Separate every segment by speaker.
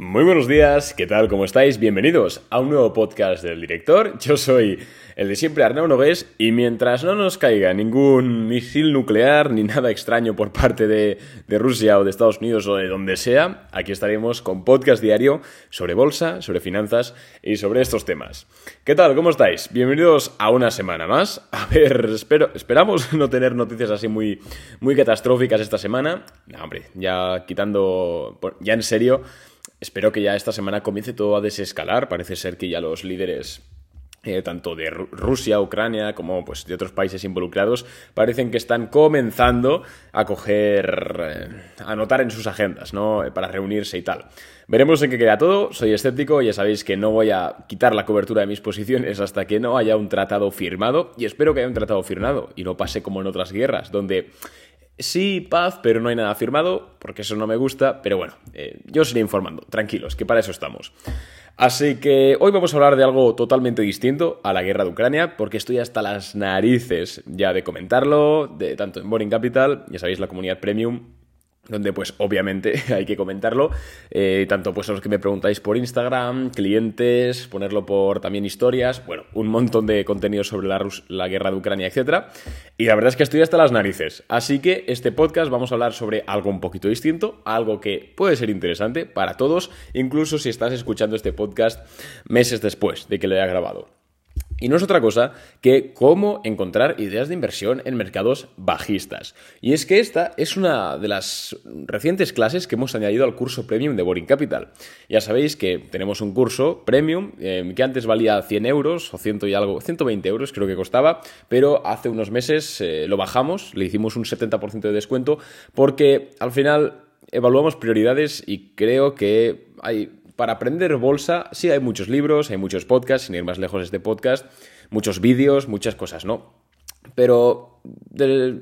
Speaker 1: Muy buenos días, ¿qué tal? ¿Cómo estáis? Bienvenidos a un nuevo podcast del director. Yo soy el de siempre Arnau Nogués y mientras no nos caiga ningún misil nuclear ni nada extraño por parte de, Rusia o de Estados Unidos o de donde sea, aquí estaremos con podcast diario sobre bolsa, sobre finanzas y sobre estos temas. ¿Qué tal? ¿Cómo estáis? Bienvenidos a una semana más. A ver, espero, esperamos no tener noticias así muy, muy catastróficas esta semana. No, hombre, ya quitando, ya en serio. Espero que ya esta semana comience todo a desescalar. Parece ser que ya los líderes eh, tanto de Rusia, Ucrania, como pues, de otros países involucrados, parecen que están comenzando a coger, eh, a anotar en sus agendas, ¿no? Para reunirse y tal. Veremos en qué queda todo. Soy escéptico, ya sabéis que no voy a quitar la cobertura de mis posiciones hasta que no haya un tratado firmado, y espero que haya un tratado firmado y no pase como en otras guerras, donde Sí, paz, pero no hay nada firmado, porque eso no me gusta, pero bueno, eh, yo os iré informando, tranquilos, que para eso estamos. Así que hoy vamos a hablar de algo totalmente distinto a la guerra de Ucrania, porque estoy hasta las narices ya de comentarlo, de tanto en Boring Capital, ya sabéis, la comunidad premium, donde pues obviamente hay que comentarlo, eh, tanto pues a los que me preguntáis por Instagram, clientes, ponerlo por también historias, bueno, un montón de contenido sobre la, la guerra de Ucrania, etc. Y la verdad es que estoy hasta las narices, así que este podcast vamos a hablar sobre algo un poquito distinto, algo que puede ser interesante para todos, incluso si estás escuchando este podcast meses después de que lo haya grabado. Y no es otra cosa que cómo encontrar ideas de inversión en mercados bajistas. Y es que esta es una de las recientes clases que hemos añadido al curso premium de Boring Capital. Ya sabéis que tenemos un curso premium eh, que antes valía 100 euros o 100 y algo, 120 euros creo que costaba, pero hace unos meses eh, lo bajamos, le hicimos un 70% de descuento porque al final evaluamos prioridades y creo que hay para aprender bolsa, sí hay muchos libros, hay muchos podcasts, sin ir más lejos este podcast, muchos vídeos, muchas cosas, ¿no? Pero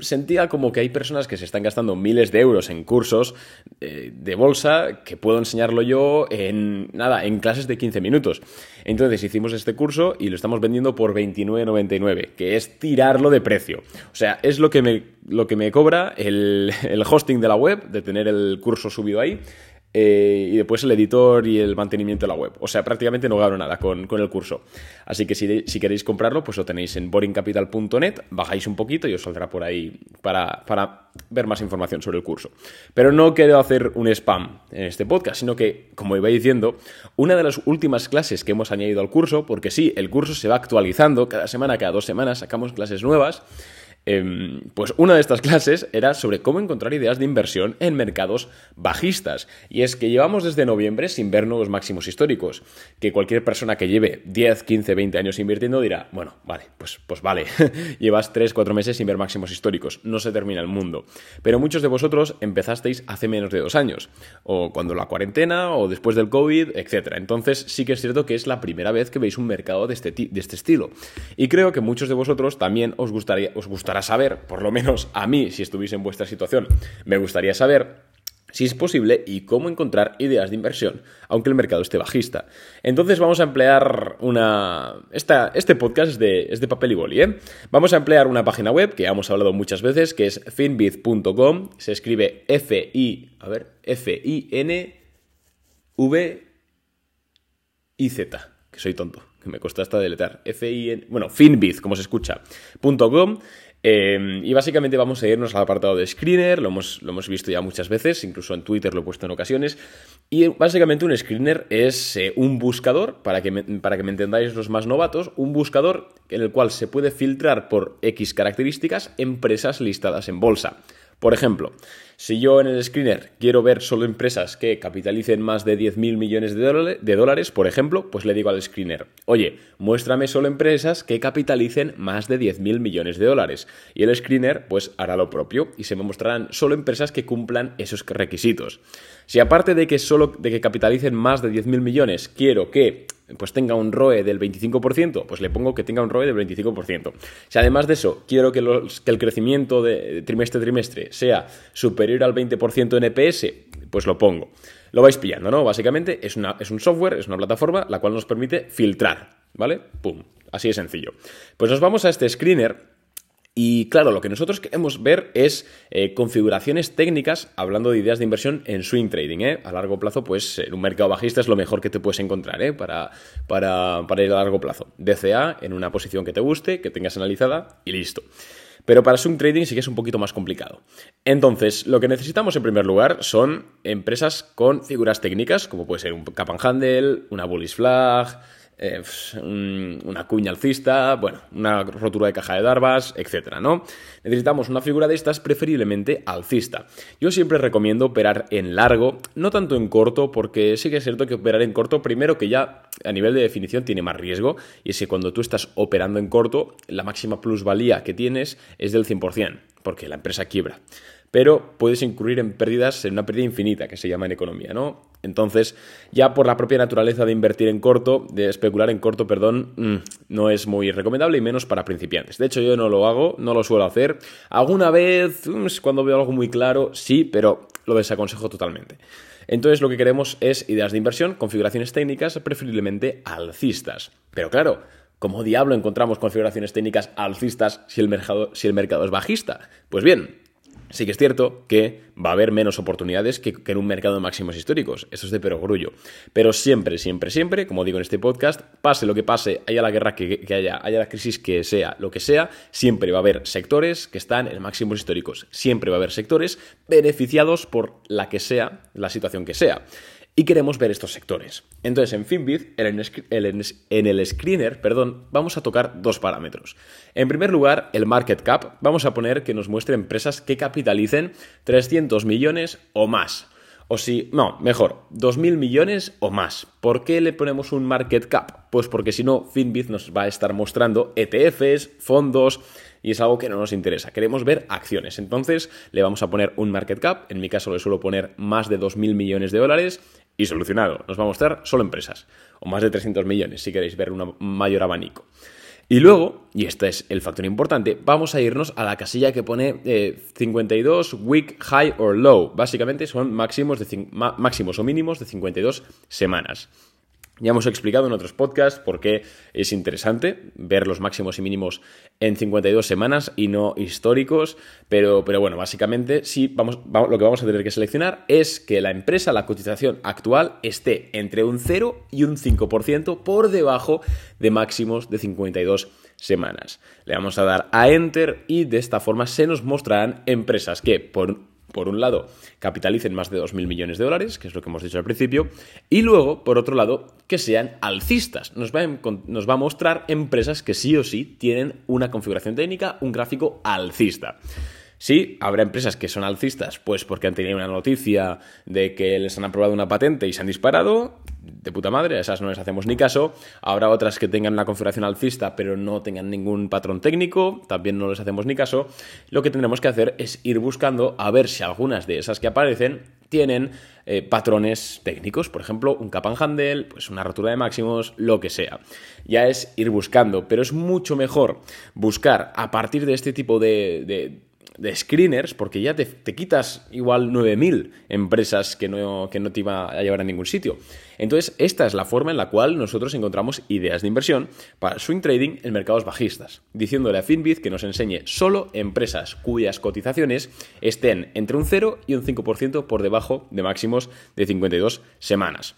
Speaker 1: sentía como que hay personas que se están gastando miles de euros en cursos eh, de bolsa que puedo enseñarlo yo en nada, en clases de 15 minutos. Entonces hicimos este curso y lo estamos vendiendo por 29.99, que es tirarlo de precio. O sea, es lo que me, lo que me cobra el hosting de la web, de tener el curso subido ahí, eh, y después el editor y el mantenimiento de la web. O sea, prácticamente no gano nada con, el curso. Así que si, queréis comprarlo, pues lo tenéis en boringcapital.net, bajáis un poquito y os saldrá por ahí para, para ver más información sobre el curso. Pero no quiero hacer un spam en este podcast, sino que, como iba diciendo, una de las últimas clases que hemos añadido al curso, porque sí, el curso se va actualizando, cada semana, cada dos semanas sacamos clases nuevas, Em, pues una de estas clases era sobre cómo encontrar ideas de inversión en mercados bajistas. Y es que llevamos desde noviembre sin ver nuevos máximos históricos. Que cualquier persona que lleve 10, 15, 20 años invirtiendo dirá, bueno, vale, pues, pues vale, llevas 3, 4 meses sin ver máximos históricos, no se termina el mundo. Pero muchos de vosotros empezasteis hace menos de dos años, o cuando la cuarentena, o después del COVID, etc. Entonces sí que es cierto que es la primera vez que veis un mercado de este, de este estilo. Y creo que muchos de vosotros también os gustaría, os gustaría para saber, por lo menos a mí, si estuviese en vuestra situación, me gustaría saber si es posible y cómo encontrar ideas de inversión, aunque el mercado esté bajista. Entonces vamos a emplear una... este podcast es de, es de papel y boli, ¿eh? Vamos a emplear una página web que hemos hablado muchas veces, que es finbiz.com, se escribe F-I... A ver, F-I-N-V-I-Z, que soy tonto, que me cuesta hasta deletar. F-I-N... Bueno, finbiz, como se escucha, .com Em, y básicamente vamos a irnos al apartado de screener, lo hemos, lo hemos visto ya muchas veces, incluso en Twitter lo he puesto en ocasiones. Y básicamente un screener es eh, un buscador, para que, para que me entendáis los más novatos, un buscador en el cual se puede filtrar por X características empresas listadas en bolsa. Por ejemplo, si yo en el screener quiero ver solo empresas que capitalicen más de 10.000 millones de dólares, por ejemplo, pues le digo al screener, oye, muéstrame solo empresas que capitalicen más de 10.000 millones de dólares. Y el screener pues hará lo propio y se me mostrarán solo empresas que cumplan esos requisitos. Si aparte de que solo de que capitalicen más de 10.000 millones, quiero que pues tenga un ROE del 25%, pues le pongo que tenga un ROE del 25%. Si además de eso quiero que, el crecimiento de trimestre a trimestre sea superior al 20% en EPS, pues lo pongo. Lo vais pillando, ¿no? Básicamente es, una, es un software, es una plataforma la cual nos permite filtrar, ¿vale? Pum, así de sencillo. Pues nos vamos a este screener Y claro, lo que nosotros queremos ver es eh, configuraciones técnicas, hablando de ideas de inversión en swing trading. ¿eh? A largo plazo, pues en un mercado bajista es lo mejor que te puedes encontrar ¿eh? para, para, para ir a largo plazo. DCA en una posición que te guste, que tengas analizada y listo. Pero para swing trading sí que es un poquito más complicado. Entonces, lo que necesitamos en primer lugar son empresas con figuras técnicas, como puede ser un cap and handle, una bullish flag, eh, una cuña alcista, bueno, una rotura de caja de darbas, etcétera, ¿no? Necesitamos una figura de estas preferiblemente alcista. Yo siempre recomiendo operar en largo, no tanto en corto, porque sí que es cierto que operar en corto, primero que ya a nivel de definición tiene más riesgo, y es que cuando tú estás operando en corto, la máxima plusvalía que tienes es del 100%, porque la empresa quiebra pero puedes incurrir en pérdidas, en una pérdida infinita, que se llama en economía, ¿no? Entonces, ya por la propia naturaleza de invertir en corto, de especular en corto, perdón, mm, no es muy recomendable y menos para principiantes. De hecho, yo no lo hago, no lo suelo hacer. Alguna vez, mm, cuando veo algo muy claro, sí, pero lo desaconsejo totalmente. Entonces lo que queremos es ideas de inversión, configuraciones técnicas, preferiblemente alcistas. Pero claro, ¿cómo diablo encontramos configuraciones técnicas alcistas si el mercado, si el mercado es bajista? Pues bien, Sí que es cierto que va a haber menos oportunidades que, en un mercado de máximos históricos. Eso es de perogrullo. Pero siempre, siempre, siempre, como digo en este podcast, pase lo que pase, haya la guerra que, haya, haya la crisis que sea, lo que sea, siempre va a haber sectores que están en máximos históricos. Siempre va a haber sectores beneficiados por la que sea, la situación que sea y queremos ver estos sectores. Entonces, en Finbit, en el screener, perdón, vamos a tocar dos parámetros. En primer lugar, el market cap. Vamos a poner que nos muestre empresas que capitalicen 300 millones o más. O si, no, mejor, 2.000 millones o más. ¿Por qué le ponemos un market cap? Pues porque si no, Finbit nos va a estar mostrando ETFs, fondos, y es algo que no nos interesa. Queremos ver acciones. Entonces le vamos a poner un market cap. En mi caso le suelo poner más de 2.000 millones de dólares y solucionado. Nos va a mostrar solo empresas, o más de 300 millones si queréis ver un mayor abanico. Y luego, y este es el factor importante, vamos a irnos a la casilla que pone 52 eh, week high or low. Básicamente son máximos, de, máximos o mínimos de 52 semanas. Ya hemos explicado en otros podcasts por qué es interesante ver los máximos y mínimos en 52 semanas y no históricos, pero, pero bueno, básicamente sí, vamos, lo que vamos a tener que seleccionar es que la empresa, la cotización actual, esté entre un 0 y un 5% por debajo de máximos de 52 semanas. Le vamos a dar a Enter y de esta forma se nos mostrarán empresas que por por un lado, capitalicen más de 2.000 millones de dólares, que es lo que hemos dicho al principio, y luego, por otro lado, que sean alcistas. Nos va, a, nos va a mostrar empresas que sí o sí tienen una configuración técnica, un gráfico alcista. Sí, habrá empresas que son alcistas, pues porque han tenido una noticia de que les han aprobado una patente y se han disparado, de puta madre, a esas no les hacemos ni caso. Habrá otras que tengan una configuración alcista pero no tengan ningún patrón técnico, también no les hacemos ni caso. Lo que tendremos que hacer es ir buscando a ver si algunas de esas que aparecen tienen eh, patrones técnicos, por ejemplo, un cap and handle, pues una rotura de máximos, lo que sea. Ya es ir buscando, pero es mucho mejor buscar a partir de este tipo de de screeners, porque ya te, quitas igual 9.000 empresas que no, que no te iba a llevar a ningún sitio. Entonces, esta es la forma en la cual nosotros encontramos ideas de inversión para swing trading en mercados bajistas, diciéndole a Finbit que nos enseñe solo empresas cuyas cotizaciones estén entre un 0 y un 5% por debajo de máximos de 52 semanas.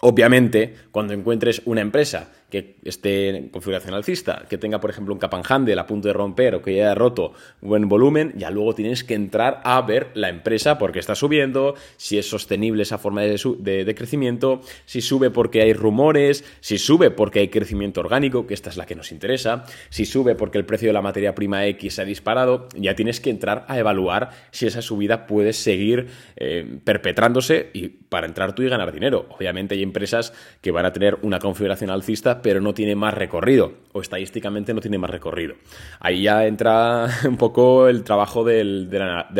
Speaker 1: Obviamente, cuando encuentres una empresa que esté en configuración alcista, que tenga, por ejemplo, un cap and a punto de romper o que ya haya roto buen volumen, ya luego tienes que entrar a ver la empresa porque está subiendo, si es sostenible esa forma de, de, crecimiento, si sube porque hay rumores, si sube porque hay crecimiento orgánico, que esta es la que nos interesa, si sube porque el precio de la materia prima X se ha disparado, ya tienes que entrar a evaluar si esa subida puede seguir eh, perpetrándose y para entrar tú y ganar dinero. Obviamente hay empresas que van a tener una configuración alcista pero no tiene más recorrido, o estadísticamente no tiene más recorrido. Ahí ya entra un poco el trabajo del,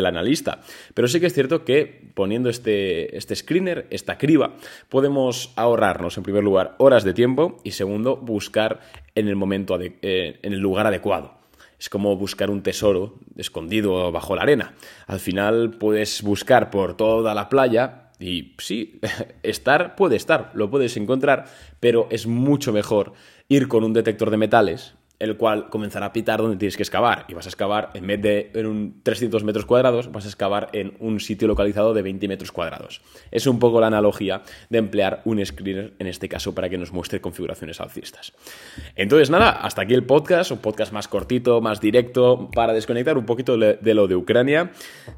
Speaker 1: analista. Pero sí que es cierto que poniendo este, este screener, esta criba, podemos ahorrarnos, en primer lugar, horas de tiempo y segundo, buscar en el momento, eh, en el lugar adecuado. Es como buscar un tesoro escondido bajo la arena. Al final puedes buscar por toda la playa y sí, estar puede estar, lo puedes encontrar, pero es mucho mejor ir con un detector de metales el cual comenzará a pitar donde tienes que excavar. Y vas a excavar, en vez de en un 300 metros cuadrados, vas a excavar en un sitio localizado de 20 metros cuadrados. Es un poco la analogía de emplear un screener, en este caso, para que nos muestre configuraciones alcistas. Entonces, nada, hasta aquí el podcast, un podcast más cortito, más directo, para desconectar un poquito de lo de Ucrania.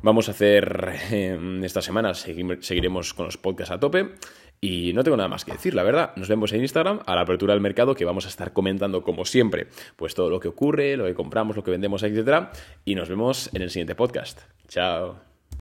Speaker 1: Vamos a hacer, eh, esta semana seguiremos con los podcasts a tope. Y no tengo nada más que decir, la verdad. Nos vemos en Instagram a la apertura del mercado que vamos a estar comentando como siempre, pues todo lo que ocurre, lo que compramos, lo que vendemos, etc. Y nos vemos en el siguiente podcast. Chao.